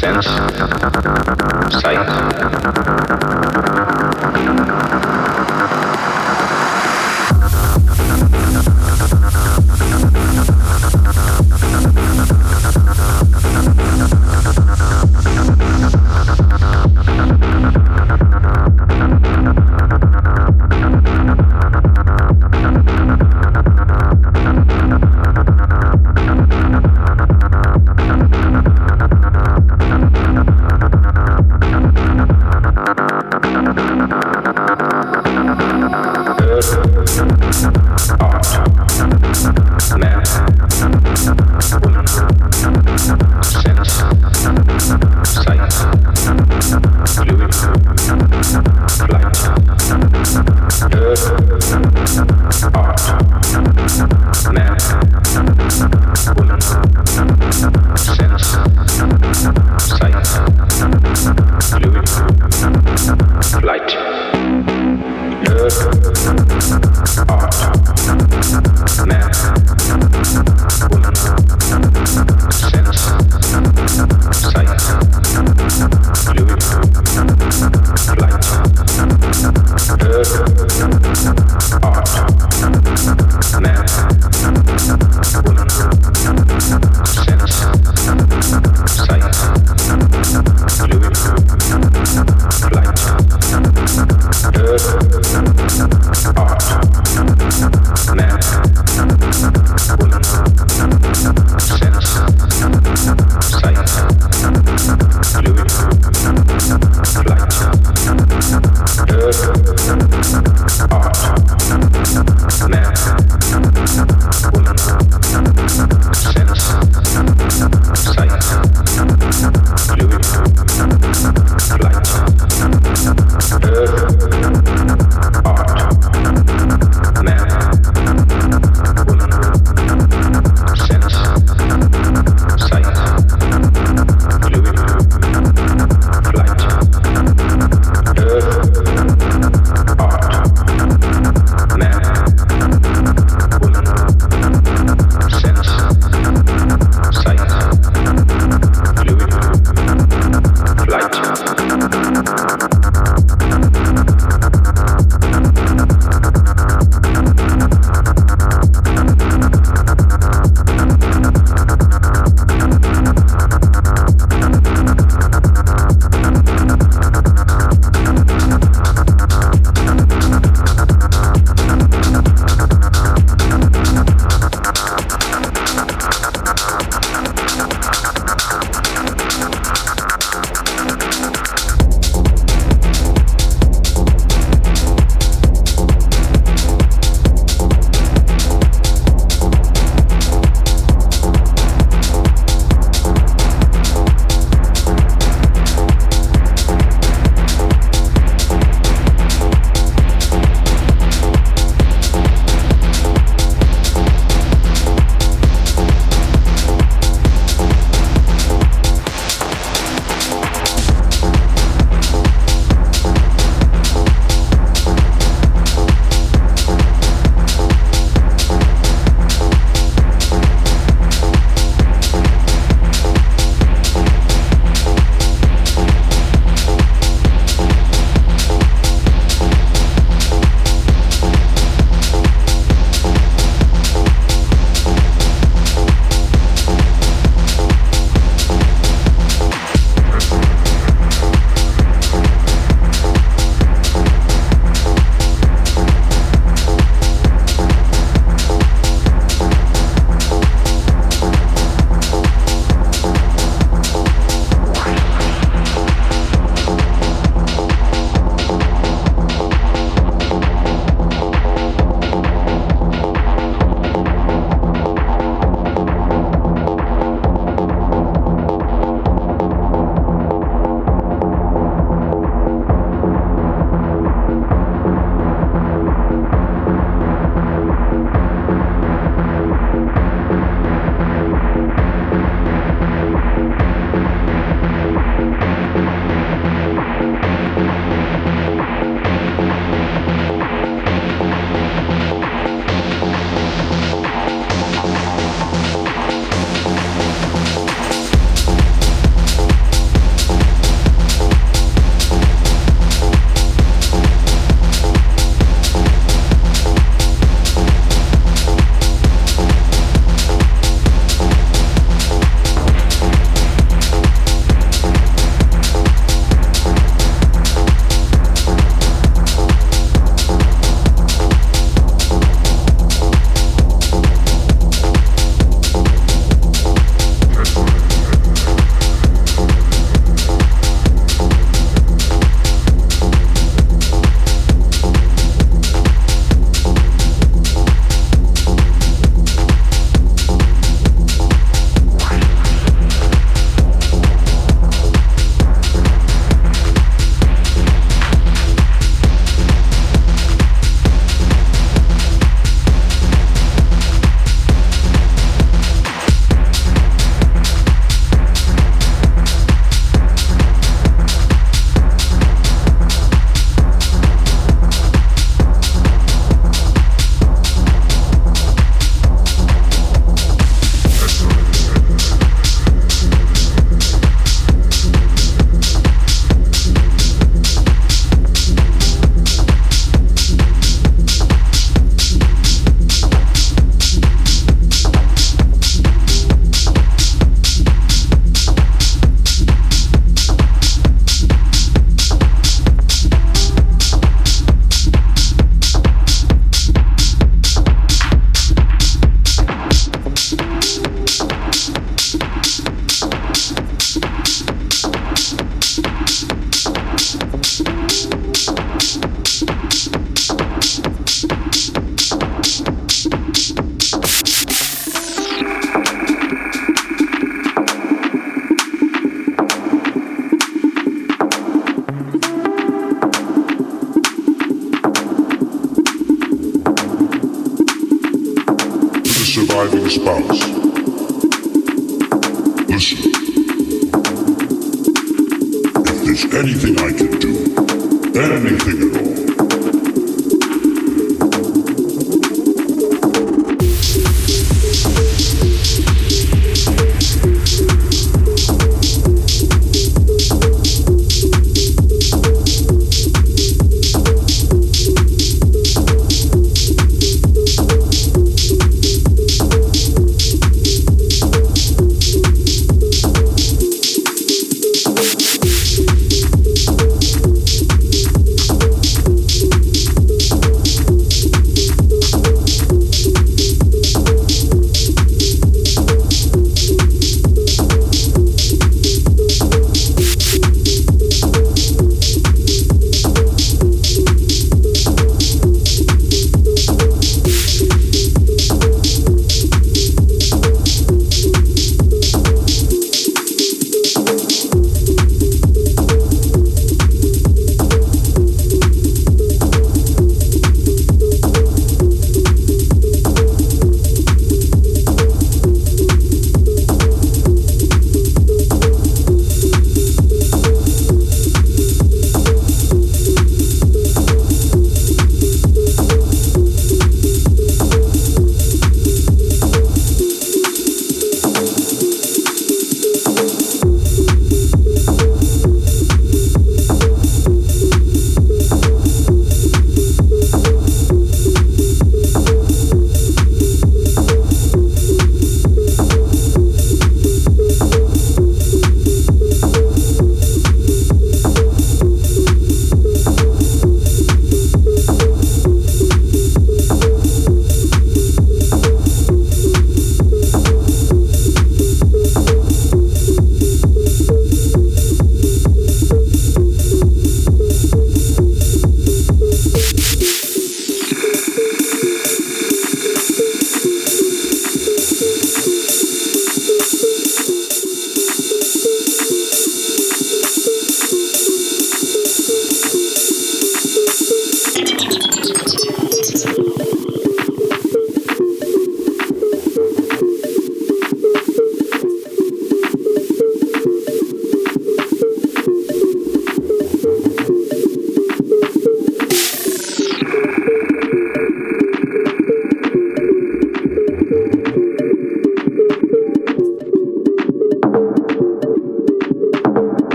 Sense.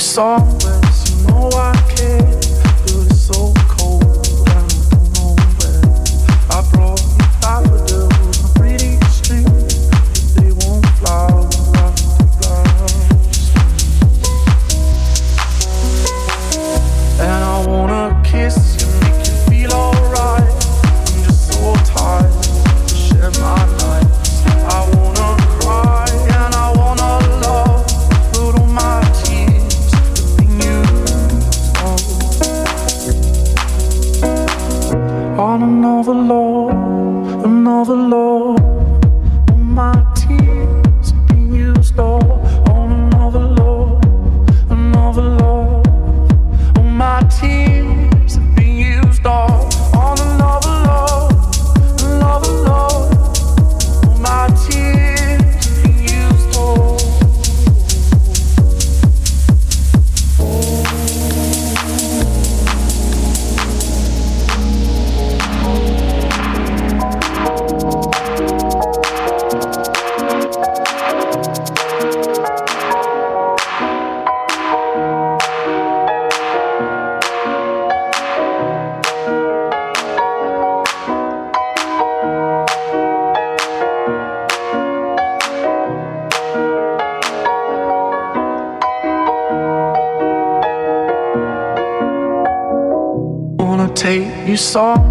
take you